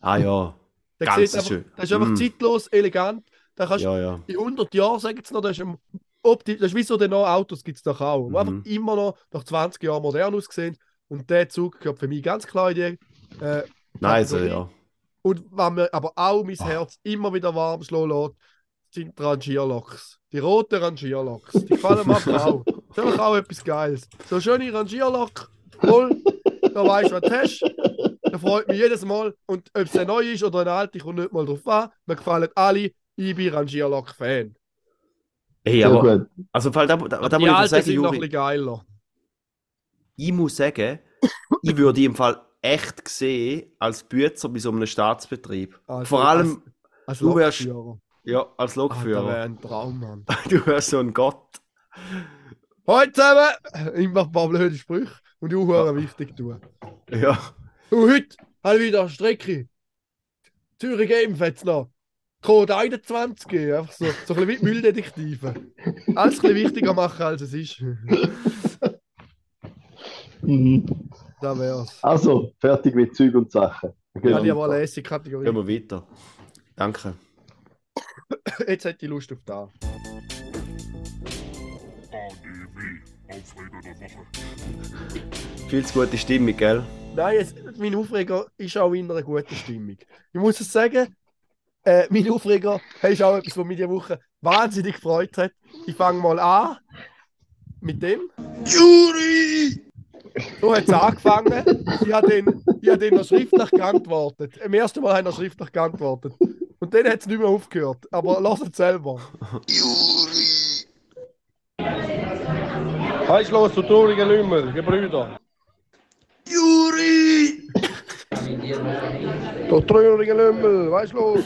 Ah ja. Der Ganz sieht einfach, schön. der ist einfach Mm. zeitlos, elegant. Da kannst Ja, ja. in 100 Jahren, sagen sie noch, das ist ein ob die, das ist wie so noch Autos gibt es doch auch, Mhm. einfach immer noch nach 20 Jahren modern aussehen. Und der Zug gehört für mich ganz klar in die. Äh, Nein, so, Kategorie. ja. und was mir aber auch mein. Herz immer wieder warm schlagen lässt, sind die Rangierloks. Die roten Rangierloks. Die gefallen mir auch. Das ist auch etwas Geiles. So eine schöne Rangierlok, voll, da weißt du, was du hast. Da freut mich jedes Mal. Und ob es eine neue ist oder eine alte, ich komme nicht mal drauf an. Mir gefallen alle. Ich bin Rangierlok-Fan. Hey, aber, gut. also, da, da, da, Die muss ich alten sagen, sind noch ein Juri, bisschen geiler. ich muss sagen, ich würde im Fall echt sehen als Bützer bei so einem Staatsbetrieb. Also, Vor allem, als, als du wärst-. Ja, als Ah, das Lokführer. wäre ein Traum, Mann. du wärst so ein Gott. Heute zusammen! Ich mache ein paar blöde Sprüche und du hören wichtig tun. Ja. Und heute habe ich wieder eine Strecke. Zürich Genf jetzt noch. Code 21 geben. Einfach so, so ein bisschen wie Mülldetektive. Alles ein bisschen wichtiger machen, als es ist. Mhm. Da wär's. Also, fertig mit Zeug und Sachen. Ja, die aber eine lässige Gehen Kategorie. wir weiter. Danke. Jetzt hätte ich Lust auf da. ADW, Aufreger der Woche. Viel zu gute Stimmung, gell? Nein, es, mein Aufreger ist auch in einer guten Stimmung. Ich muss es sagen, äh, mein Aufreger ist auch etwas, was mich diese Woche wahnsinnig gefreut hat. Ich fange mal an mit dem. Juri! So hat es angefangen. Ich habe den, ich habe den noch schriftlich geantwortet. Im ersten Mal habe ich noch schriftlich geantwortet. Und dann hat es nicht mehr aufgehört. Aber lass es selber. Juri! Was ist los, du trauriger Lümmel, Gebrüder? Juri! Du trauriger Lümmel, was ist los?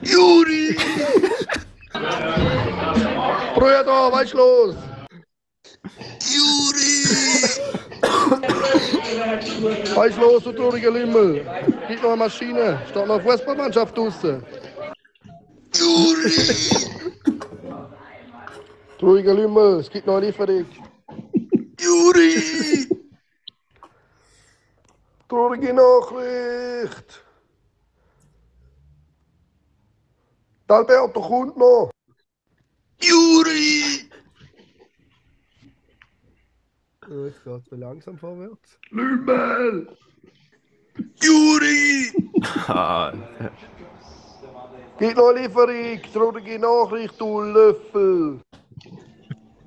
Juri! Brüder, was ist los? Juri! Was ist los, du trauriger Lümmel? Gibt noch eine Maschine, steht noch eine Fußballmannschaft draußen. Juri! Trauriger Lümmel, es gibt noch eine Lieferung. Juri! Traurige Nachricht. Der Alberto kommt noch. Juri! Ja, Jetzt geht es langsam vorwärts. Lümmel! Juri! Ah, Gibt noch Lieferung. Traurige Nachricht, du Löffel.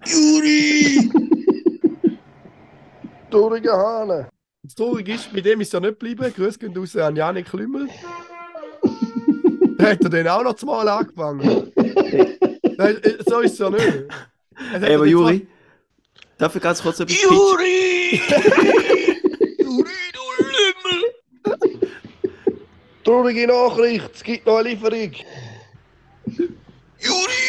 Juri! Traurige Hahn. Das Traurige ist, mit dem ist es ja nicht geblieben. Grüß gehen raus an Janik Lümmel. Der hat er den auch noch zumal angefangen. Nein, äh, so ist es ja nicht. Es hat aber er Juri, darf ich ganz kurz etwas pitchen? Juri! Juri, du Lümmel! Traurige Nachricht, es gibt noch eine Lieferung. Juri!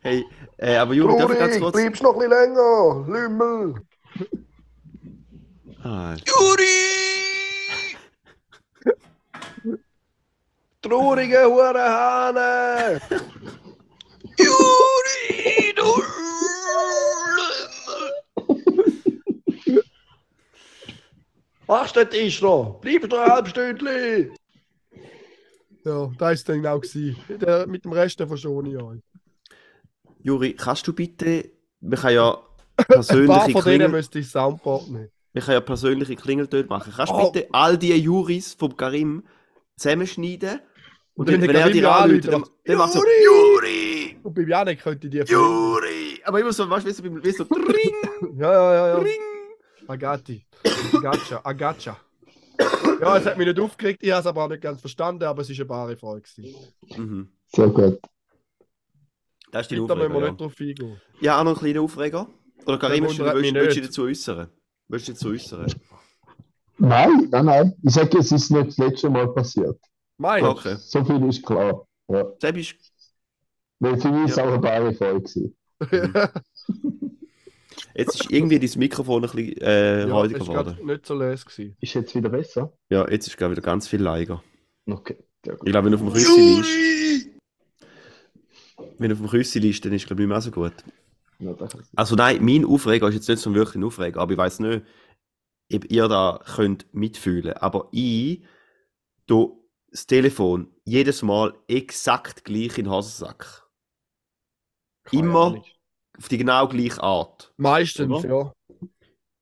Hey, äh, aber Juri, darf ich ganz kurz... bleibst noch ein bisschen länger. Lümmel. Ah, Juri! Traurige Hurenhahn. Juri! Machst du den Tisch noch? Bleib doch ein halbes Stündchen. Ja, das war es dann auch. gewesen. Der, mit dem Rest verschone ich euch. Juri, kannst du bitte... Wir können ja Ein paar persönliche von denen Klingel... müsste ich Soundboard nehmen. Wir können ja persönliche Klingeltöne machen. Kannst du Oh. bitte all die Juris vom Karim zusammenschneiden? Und Und wenn, wenn er dir anruft, dann, dann macht so Juri! Juri! Und bei Janik könnte ich die Juri! Aber immer so, weißt du, wie so, beim- wie so Tring, Ja, ja, ja, ja. Tring. Agati. Agacha, Agacha. Ja, es hat mich nicht aufgeregt, ich habe es aber auch nicht ganz verstanden, aber es war eine bare Frage. gewesen. Mhm. Sehr gut. Das ist dein Da müssen wir Aufreger, nicht ja. drauf eingehen. Ja, auch noch einen kleinen Aufreger. Oder Karim, willst du, willst, willst du dazu äußern? Willst du dazu äußern? Nein, nein, nein. Ich sage, es ist nicht das letzte Mal passiert. Mein, Okay. So viel ist klar. Ja. Sepp ist... Weil für mich ist es Ja. auch eine bare Folge. gewesen. Jetzt ist irgendwie dein Mikrofon ein bisschen äh, ja, räudiger geworden. gerade nicht so les. Gewesen. Ist jetzt wieder besser? Ja, jetzt ist gerade wieder ganz viel leiger. Okay. Ich glaube, wenn du auf dem Rüssel liest, wenn du auf dem Rüssel liest, dann ist es glaube ich nicht mehr so gut. Ja, Also nein, mein Aufreger ist jetzt nicht so wirklich ein Aufreger, aber ich weiß nicht, ob ihr da könnt mitfühlen. Aber ich, du das Telefon jedes Mal exakt gleich in den Hosensack. Keine Immer Ahnung. auf die genau gleiche Art. Meistens, Oder? ja.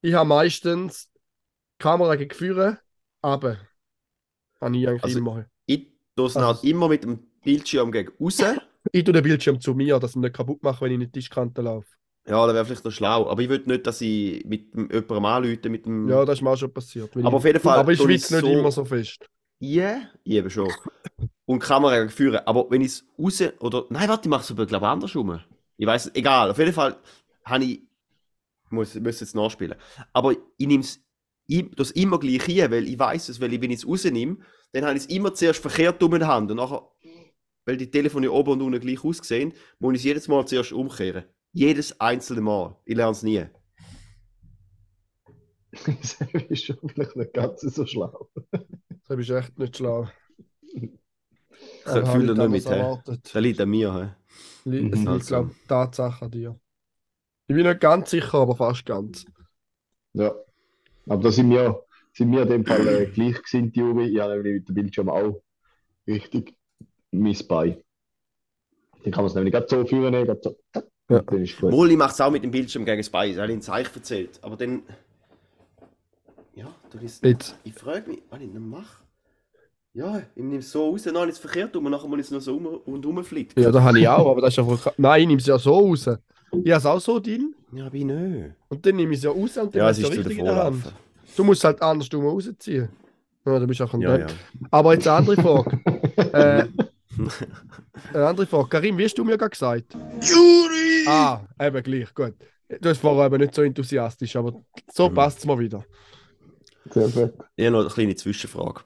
Ich habe meistens die Kamera gegen Führer, aber habe ich eigentlich Also- immer. Ich tue es Also- halt immer mit dem Bildschirm gegen raus. Ich tue den Bildschirm zu mir, dass ich ihn nicht kaputt mache, wenn ich in die Tischkante laufe. Ja, das wäre vielleicht noch schlau. Aber ich will nicht, dass ich mit dem- jemandem anrufe, mit dem... Ja, das ist mir auch schon passiert. Aber ich, auf jeden Fall aber ich schwitze nicht so- immer so fest. Ja, ich eben schon. Und die Kamera gegen führen. Aber wenn ich es raus... Oder... Nein, warte, ich mache es aber, glaube ich, andersrum. Ich weiß, egal. Auf jeden Fall habe ich... Ich muss, muss jetzt nachspielen. Aber ich nehme es das immer gleich hin, weil ich weiß es, weil ich, wenn ich es rausnehme, dann habe ich es immer zuerst verkehrt um in der Hand. Und nachher, weil die Telefone oben und unten gleich aussehen, muss ich es jedes Mal zuerst umkehren. Jedes einzelne Mal. Ich lerne es nie. Das ist schon vielleicht nicht ganz so schlau. Das ist echt nicht schlau. Ich Aber fühle habe nicht ich mit. Das liegt an mir. hä? Li- Es Mhm. liegt, Also. glaube ich, Tatsache an dir. Ich bin nicht ganz sicher, aber fast ganz. Ja. Aber da sind wir, sind wir in dem Fall äh, gleich gesinnt, Juri. Ich habe nämlich mit dem Bildschirm auch richtig mein Bein. Dann kann man es nämlich gerade so führen, ne, gerade so. Ja. und Dann ist gut. Wohl, ich mache es auch mit dem Bildschirm gegen das Bein. Das habe ich in Zeich erzählt. Aber dann. Ja, du bist. Jetzt. Ich frage mich, was ich denn mache. Ja, ich nehme es so raus, dann habe ich es verkehrt um und nachher muss ich es noch so um und rumfliegt. Ja, das habe ich auch, aber das ist einfach. Nein, ich nehme es ja so raus. Ich habe es auch so drin Ja, aber ich nicht. und dann nehme ich es ja raus und dann Ja, es du ist richtig in der Hand. Du musst halt andersrum rausziehen. Ja, du bist auch ein Ja, Depp. ja. Aber jetzt eine andere Frage. äh, eine andere Frage. Karim, wie hast du mir gerade gesagt? Juri! Ah, eben gleich, gut. Du hast vorher eben nicht so enthusiastisch, aber so Mhm. passt es mal wieder. Sehr gut. Ich habe noch eine kleine Zwischenfrage.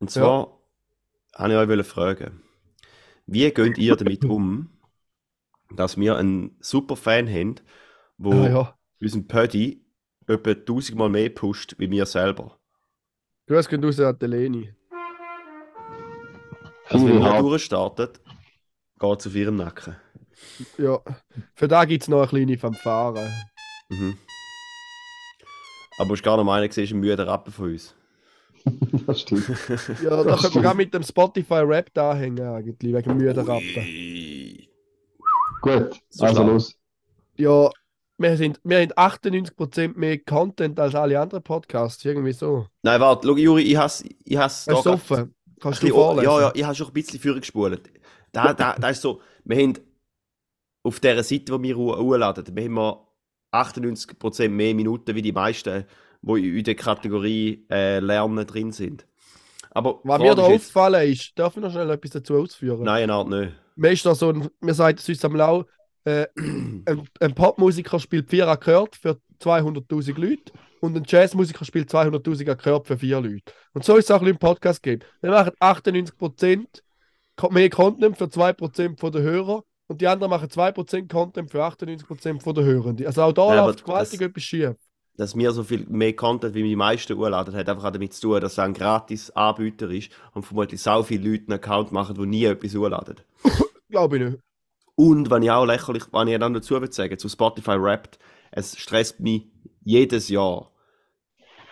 Und zwar habe ich euch fragen, wie geht ihr damit um, dass wir einen super Fan haben, wo Ah, ja. unseren Pödi etwa tausendmal mehr pusht wie wir selber? Grüß gehen raus an die Leni. Also wenn er durchstartet, geht es auf ihren Nacken. Ja. Für da gibt es noch eine kleine Fanfare. Mhm. Aber es gar nicht meiner gesehen, ist ein müder Rappen von uns. Das stimmt. Ja, da können wir gerade mit dem Spotify-Rap da hängen, eigentlich, wegen müden Rappen. Gut, So also los. Ja, wir, sind, wir haben 98% mehr Content als alle anderen Podcasts, irgendwie so. Nein, warte, schau, Juri, ich hasse ich du da offen? Kannst du vorlesen? Ja, ja, ich habe schon ein bisschen früher gespult. Da, da, da ist so, wir haben auf dieser Seite, die wir ho- hochladen, wir haben wir 98% mehr Minuten wie die meisten, die in der Kategorie äh, Lernen drin sind. Aber Was mir da aufgefallen ist, darf ich noch schnell etwas dazu ausführen? Nein, eine Art nicht. Mir ist da so ein, mir sagt uns am Lau, äh, ein, ein Popmusiker spielt vier Akkorde für 200.000 Leute und ein Jazzmusiker spielt 200.000 Akkorde für vier Leute. Und so ist es auch ein bisschen im Podcast gegeben. Wir machen 98% Ko- mehr Content für 2% von den Hörern und die anderen machen 2% Content für 98% von den Hörenden. Also auch da Ja, läuft gewaltig etwas schief. Dass wir so viel mehr Content wie die meisten hochladen, hat einfach auch damit zu tun, dass er ein gratis Anbieter ist und vermutlich so viele Leute einen Account machen, die nie etwas hochladen. Glaube ich nicht. Und wenn ich auch lächerlich, wenn ich dann dazu würde sagen, zu Spotify Wrapped, es stresst mich jedes Jahr,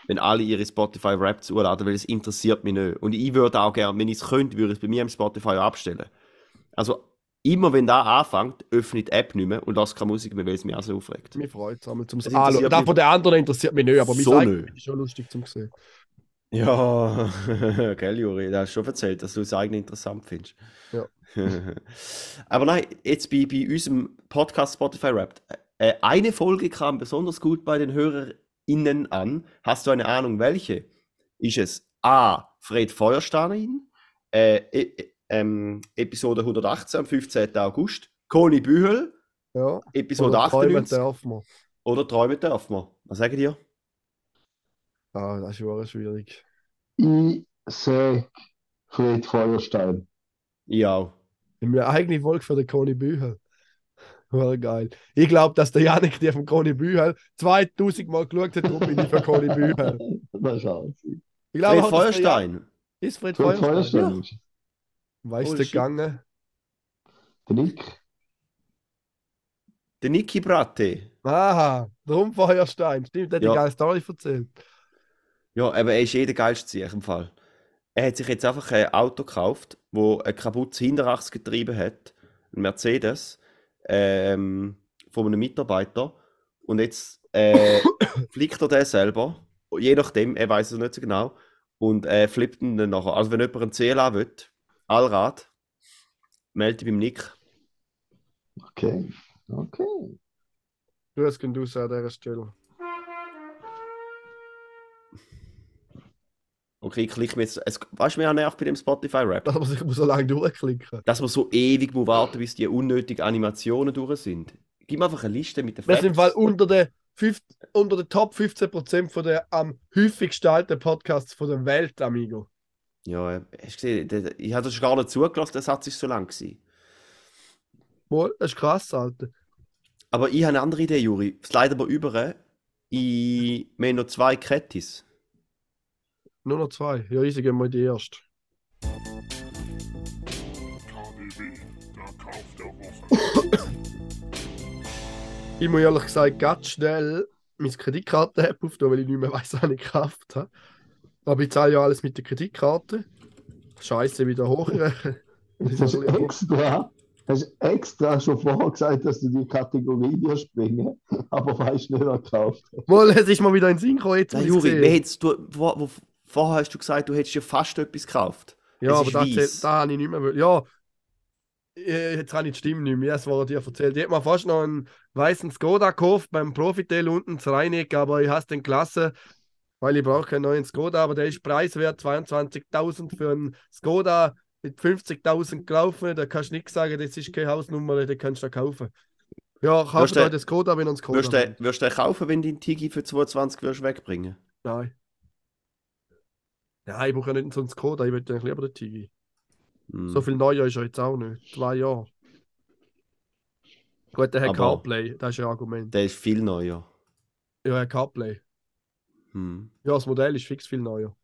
wenn alle ihre Spotify Wrapped zuladen, weil es interessiert mich nicht. Und ich würde auch gerne, wenn ich es könnte, würde ich es bei mir im Spotify abstellen. Also immer wenn da anfängt, öffnet die App nicht mehr und lasse keine Musik mehr, weil es mich auch so aufregt. Mir freut es einmal zum. Das mich- von den anderen interessiert mich nicht, aber mein So nicht. ist schon lustig zum sehen. Ja, gell, Juri, du hast schon erzählt, dass du es eigentlich interessant findest. Ja. Aber nein, jetzt bei, bei unserem Podcast Spotify Wrapped. Äh, eine Folge kam besonders gut bei den HörerInnen an. Hast du eine Ahnung, welche? Ist es A. Fred Feuerstein, äh, e ähm, Episode 118 am 15. August, Conny Bühel, Ja. Episode Oder träumen 98 darf man. oder Träume darf man. Was sagen dir? Ah, das ist wirklich schwierig. Ich sag Fred Feuerstein. Ja. In meiner eigenen Folge für den Conny Bühel. War geil. Ich glaube, dass der Janik die von Conny Bühel 2000 Mal geschaut hat, darum bin ich für Conny Bühel. Schaut Ich glaube, Fred Feuerstein. Ist Fred Fred Feuerstein? Feuerstein. Ja. Weißt du, Bullshit. gegangen? Der Nick. Der Niki Bratte. Aha, darum Feuerstein. Stimmt, der hat Ja. eine geile Story erzählt. Ja, aber er ist jeder geilste Sieg im Fall. er hat sich jetzt einfach ein Auto gekauft, wo ein kaputtes Hinterachsgetriebe hat, ein Mercedes, ähm, von einem Mitarbeiter. Und jetzt äh, fliegt er den selber, je nachdem, er weiß es nicht so genau, und äh, flippt ihn dann nachher. Also wenn jemand einen CLA will, Allrad, melde dich beim Nick. Okay. Okay. Du hast du aus an dieser Stelle. Okay, ich klicke mir jetzt. Es, weißt du, mir nervt bei dem Spotify-Rap? Dass man sich so lange durchklicken Dass man so ewig muss warten bis die unnötigen Animationen durch sind. Gib mir einfach eine Liste mit den Wir sind im Facts. Fall unter den, fünf- unter den Top 15% von der am häufig gestalteten Podcasts von der Welt, Amigo. Ja, äh, hast du gesehen, ich habe das gar nicht zugelassen, der Satz ist so lang gewesen. Wohl, das ist krass, Alter. Aber ich habe eine andere Idee, Juri. Slide aber über. Ich, wir haben noch zwei Kettis. Nur noch zwei. Ja, easy, gehen in die erste. KDW, der Kauf der Woche. Ich muss ehrlich gesagt ganz schnell meine Kreditkarte-App auftun, weil ich nicht mehr weiss, was ich gekauft habe. Aber ich zahle ja alles mit der Kreditkarte. Scheiße, wieder hochrechnen. Das ist Hast du ein extra, hast extra schon vorher gesagt, dass du die Kategorie wirst bringen, aber weißt nicht, wer gekauft hat. Mal, es ist mal wieder in den Sinn gekommen, jetzt Ja, Juri, sehen. wer hättest du, wo, wo, vorher hast du gesagt, du hättest ja fast etwas gekauft. Ja, Es aber das, weiss. zählt- da habe ich nicht mehr. Ja, äh, jetzt habe ich die Stimme nicht mehr. Das war dir erzählt. Ich hätte mir fast noch einen weißen Skoda gekauft beim Profitel unten zu Reineck, aber ich hasse den Klasse, weil ich brauche keinen neuen Skoda. Aber der ist preiswert 22.000 für einen Skoda mit 50.000 gelaufen. Da kannst du nichts sagen, das ist keine Hausnummer, den kannst du kaufen. Ja, kauft Wirst du- den Skoda, wenn ihr einen Skoda Würdest du, habt. den- du kaufen, wenn du den Tigi für 22 würdest wegbringen? Nein. Ja, ich brauche ja nicht so einen Skoda, ich möchte eigentlich lieber den Tigi. Hm. So viel neuer ist er jetzt auch nicht. Zwei Jahre. Gut, der hat Aber- CarPlay, das ist ein Argument. Der ist viel neuer. Ja, CarPlay. Hm. Ja, das Modell ist fix viel neuer.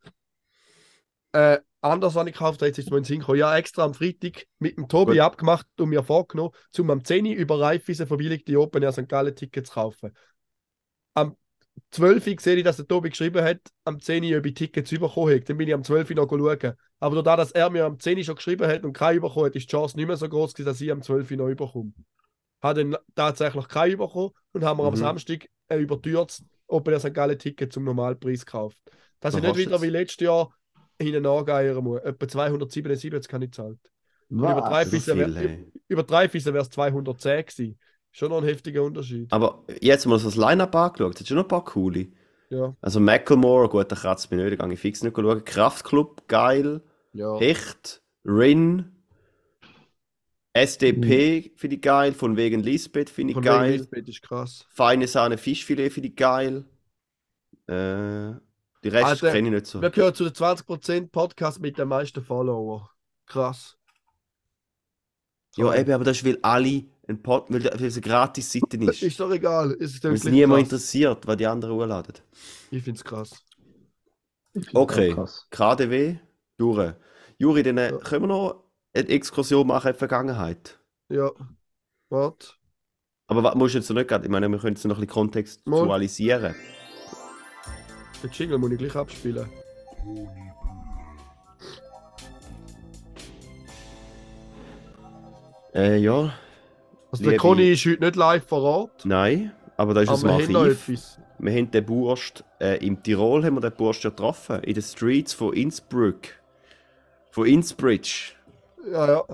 Äh, anders, was ich gekauft habe, jetzt ist mir in den Sinn gekommen. Ja, extra am Freitag mit dem Tobi Gut. abgemacht und mir vorgenommen, zum am 10 Uhr über Raiffeisen verbilligte Open Air St. Gallen Tickets zu kaufen. Am 12 Uhr sehe ich, dass der Tobi geschrieben hat, am 10 Uhr, ob ich Tickets bekommen habe. Dann bin ich am 12 Uhr noch schauen. Aber dadurch, dass er mir am 10 Uhr schon geschrieben hat und keinen bekommen hat, ist die Chance nicht mehr so groß, gewesen, dass ich am 12 Uhr noch bekomme. Habe dann tatsächlich keinen bekommen und haben wir am Mhm. Samstag ein übertürtes Open Air St. Gallen Ticket zum Normalpreis gekauft. Dass ich nicht wieder wie letztes Jahr hinten angeiern muss. Etwa 277 kann ich zahlen. Über drei Was? Über Füße wäre es 210 gewesen. Schon noch ein heftiger Unterschied. Aber jetzt mal so das Line-Up angeschaut, hat schon noch ein paar coole. Ja. Also Macklemore, gut, der kratzt mich nicht, da gehe ich fix nicht schauen. Kraftklub, geil. ja. Hecht, Rin, SDP finde ich geil, von wegen Lisbeth finde ich Von wegen geil. Lisbeth ist krass. Feine Sahne Fischfilet finde ich geil. Äh, die Rest Alter, kenne ich nicht so. Wir gehören zu den 20% Podcast mit den meisten Follower. Krass. Ja, eben, aber das ist, weil alle ein Pod, weil es eine Gratis-Seite ist. Ist doch egal. Es ist es wirklich niemand krass. interessiert, was die anderen hochladen. Ich finde es krass. Find's Okay. krass. KDW, durch. Juri, dann äh, Ja. können wir noch eine Exkursion machen in die Vergangenheit. Ja. Warte. Aber was musst du jetzt noch nicht gerade, ich meine, wir können jetzt noch ein bisschen kontextualisieren. Den Jingle muss ich gleich abspielen. Äh, ja, Also der Liebe- Conny ist heute nicht live vor Ort. nein, aber da ist Aber wir ein haben noch Archiv. etwas. Wir haben den Burst, äh, im Tirol haben wir den Burst ja getroffen, in den Streets von Innsbruck. Von Innsbridge. Ja, ja.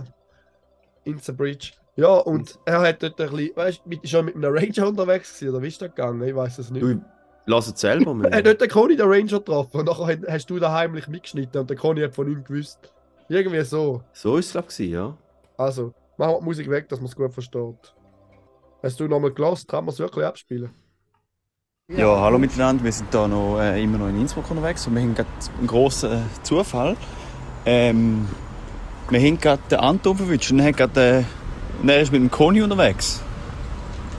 Insta Bridge. Ja, und er hat dort ein bisschen, weißt du, mit- schon mit einem Ranger unterwegs gewesen, oder wie ist das gegangen? Ich weiß es nicht. Du, lass es selber Er hat mal. dort den Conny den Ranger getroffen und nachher hast du da heimlich mitgeschnitten und der Conny hat von ihm gewusst. Irgendwie so. So ist es, glaube ich, ja. Also, machen wir die Musik weg, dass man es gut versteht. Hast du nochmal gelost? Kann man es wirklich abspielen? Ja, hallo miteinander. Wir sind da noch, äh, immer noch in Innsbruck unterwegs und wir haben gerade einen grossen äh, Zufall. Ähm, wir haben gerade den Anton verwünscht und er, gerade, äh, er ist mit dem Conny unterwegs.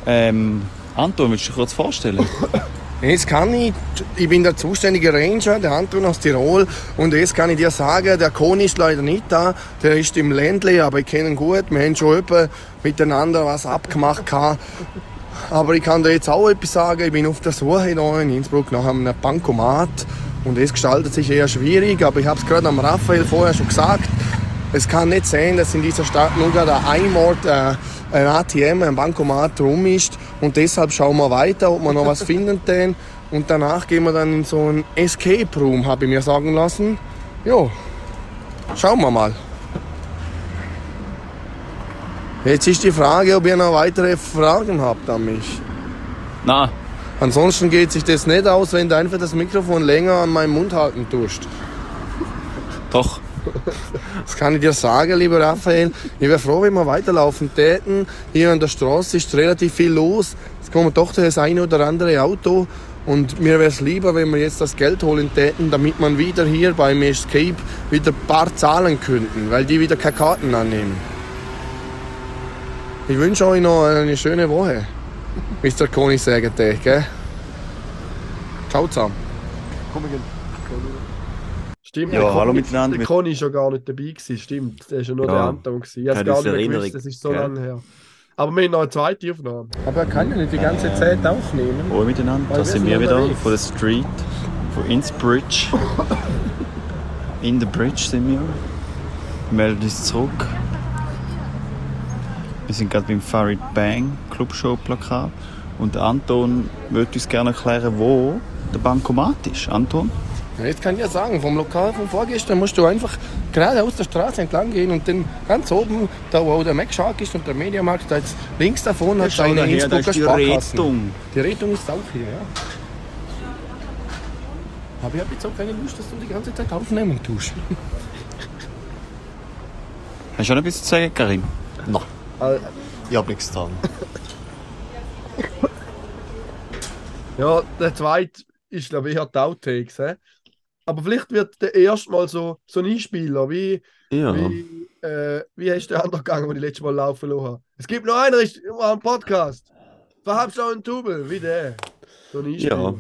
Ähm, Anton, willst du dich kurz vorstellen? Jetzt kann ich, ich bin der zuständige Ranger, der Anton aus Tirol, und jetzt kann ich dir sagen, der Koni ist leider nicht da, der ist im Ländle, aber ich kenne ihn gut, wir haben schon öppe miteinander was abgemacht gehabt. Aber ich kann dir jetzt auch etwas sagen. Ich bin auf der Suche in Innsbruck nach einem Bankomat. Und es gestaltet sich eher schwierig. Aber ich habe es gerade am Raphael vorher schon gesagt. Es kann nicht sein, dass in dieser Stadt nur gerade ein Ort äh, ein ATM, ein Bankomat rum ist. Und deshalb schauen wir weiter, ob wir noch was finden denn. Und danach gehen wir dann in so ein Escape Room, habe ich mir sagen lassen. Jo, schauen wir mal. Jetzt ist die Frage, ob ihr noch weitere Fragen habt an mich. Nein, Ansonsten geht sich das nicht aus, wenn du einfach das Mikrofon länger an meinem Mund halten tust. doch. Das kann ich dir sagen, lieber Raphael. Ich wäre froh, wenn wir weiterlaufen täten. Hier an der Straße ist relativ viel los. Es kommt doch das eine oder andere Auto. Und mir wäre es lieber, wenn wir jetzt das Geld holen täten, damit man wieder hier beim Escape wieder ein paar zahlen könnten, weil die wieder keine Karten annehmen. Ich wünsche euch noch eine schöne Woche. Mr. Koni sagen dir, gell? Ciao zusammen. Stimmt, Ja, der hallo Conny- miteinander. Der Conny war ja gar nicht dabei. Gewesen. Stimmt, der war ja nur Ja. der Anton. Gewesen. Ich habe gar nicht mehr Erinnerung, gewusst, das ist so gell? lange her. Aber wir haben noch eine zweite Aufnahme. Aber er kann ja nicht die ganze Zeit aufnehmen. Hallo miteinander, da sind wir wieder von der Street, von Innsbridge. In the Bridge sind wir. Wir melden uns zurück. Wir sind gerade beim Farid Bang Clubshow Plakat. Und der Anton würde uns gerne erklären, wo der Bankomat ist. Anton? Ja, jetzt kann ich ja sagen, vom Lokal von vorgestern musst du einfach gerade aus der Straße entlang gehen und dann ganz oben, da wo auch der Mac Shark ist und der Mediamarkt, da jetzt links davon hat Schau eine da Innsbrucker die. Rettung. Die Rettung ist auch hier, ja. Aber ich habe jetzt auch keine Lust, dass du die ganze Zeit aufnehmen tust. Hast du noch etwas zu sagen, Karim? Nein, Äh, ich habe nichts getan. Ja, der zweite ist, glaube ich, die Outtakes. hä? Aber vielleicht wird der erste Mal so, so ein Einspieler. Wie, Ja. wie, äh, wie ist der andere gegangen, den ich letztes Mal laufen lassen habe? Es gibt noch einen, ist immer ein Podcast. Verhabst du einen Tubel, wie der. So ein Einspieler. Ja.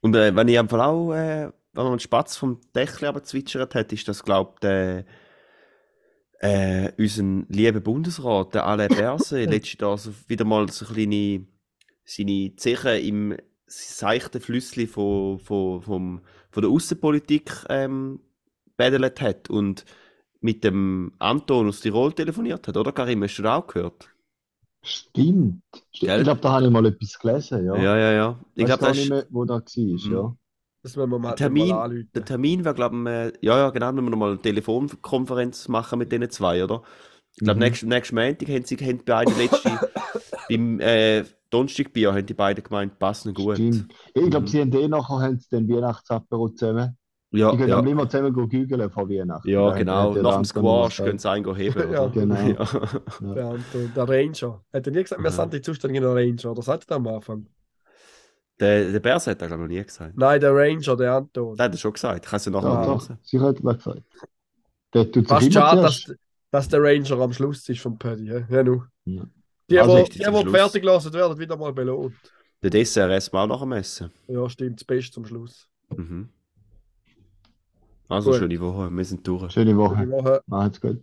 Und äh, wenn ich einfach auch, äh, wenn man einen Spatz vom Dächli aber zwitschert hat, ist das, glaube ich, der, äh, unseren lieben Bundesrat, der Alain Berset, letztes Jahr so wieder mal so kleine, seine Zechen im seichten Flüssli von, von, vom, von der Außenpolitik ähm, bedelt hat und mit dem Anton aus Tirol telefoniert hat, oder Karim? Hast du das auch gehört? Stimmt. Stimmt. Gell? Ich glaube, da habe ich mal etwas gelesen, ja. Ja, ja, ja. Ich glaube, gar das nicht ist. mehr, wo da war, Mhm. ja. Das müssen wir mal, Termin- mal anrufen. Der Termin wäre, glaube ich, äh, ja, ja, genau, wenn wir nochmal eine Telefonkonferenz machen mit diesen zwei, oder? Ich glaube, Mhm. nächsten, nächsten Montag haben sie haben beide letzte, beim äh, Donnerstagbier haben die beiden gemeint, passen gut. Stimmt. Ich glaube, Mhm. sie haben eh nachher haben sie den Weihnachtsapero zusammen. Ja, Die können ja, immer zusammen gügeln vor Weihnachten. ja, genau. Nach dem Squash noch können sie einen heben, Ja, genau. Ja. Der Anton, der Ranger. Hat er nie gesagt, wir Ja. sind die zuständigen Ranger? Oder sagt er am Anfang? Der, der Bärs hat das, glaube ich, noch nie gesagt. Nein, der Ranger, der Anton. Der hat er schon gesagt. Ich kann es ja nachher Ja, mal doch, hören. sie hat das gesagt. Der tut sich Fast schade, dass, dass der Ranger am Schluss ist vom Paddy. Ja, nu. Ja. Die, Also die, die, die fertig gelassen werden, wieder mal belohnt. Der Dessert essen wir auch nach dem Essen. Ja, stimmt, das Beste zum Schluss. Mhm. Also, Gut. schöne Woche. Wir sind durch. Schöne Woche. Woche. Macht's gut.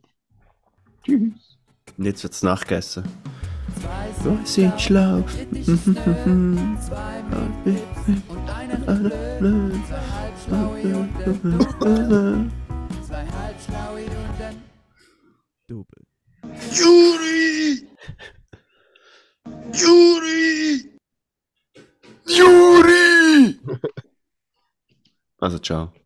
Tschüss. Und jetzt wird es nachgegessen. Zwei sind schlau. zwei mit Witz und einer blöd. Zwei